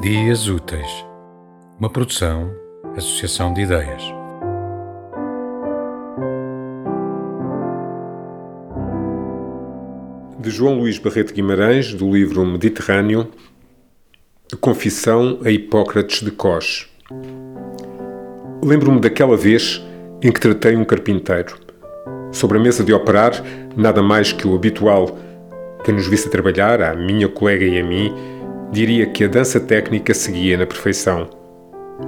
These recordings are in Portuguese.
Dias Úteis, uma produção, associação de ideias. De João Luís Barreto Guimarães, do livro Mediterrâneo, Confissão a Hipócrates de Cós. Lembro-me daquela vez em que tratei um carpinteiro. Sobre a mesa de operar, nada mais que o habitual. Quem nos visse trabalhar, a minha colega e a mim, diria que a dança técnica seguia na perfeição.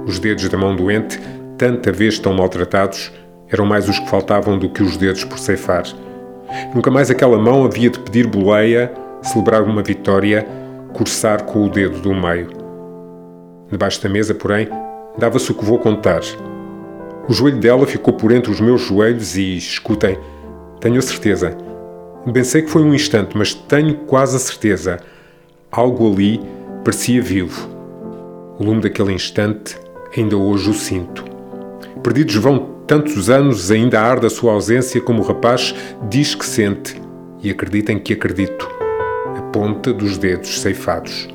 Os dedos da mão doente, tanta vez tão maltratados, eram mais os que faltavam do que os dedos por ceifar. Nunca mais aquela mão havia de pedir boleia, celebrar uma vitória, cursar com o dedo do meio. Debaixo da mesa, porém, dava-se o que vou contar. O joelho dela ficou por entre os meus joelhos e, escutem, tenho a certeza. Sei que foi um instante, mas tenho quase a certeza Algo ali parecia vivo. O lume daquele instante ainda hoje o sinto. Perdidos vão tantos anos, ainda arde a sua ausência como o rapaz diz que sente, e acreditem que acredito. A ponta dos dedos ceifados.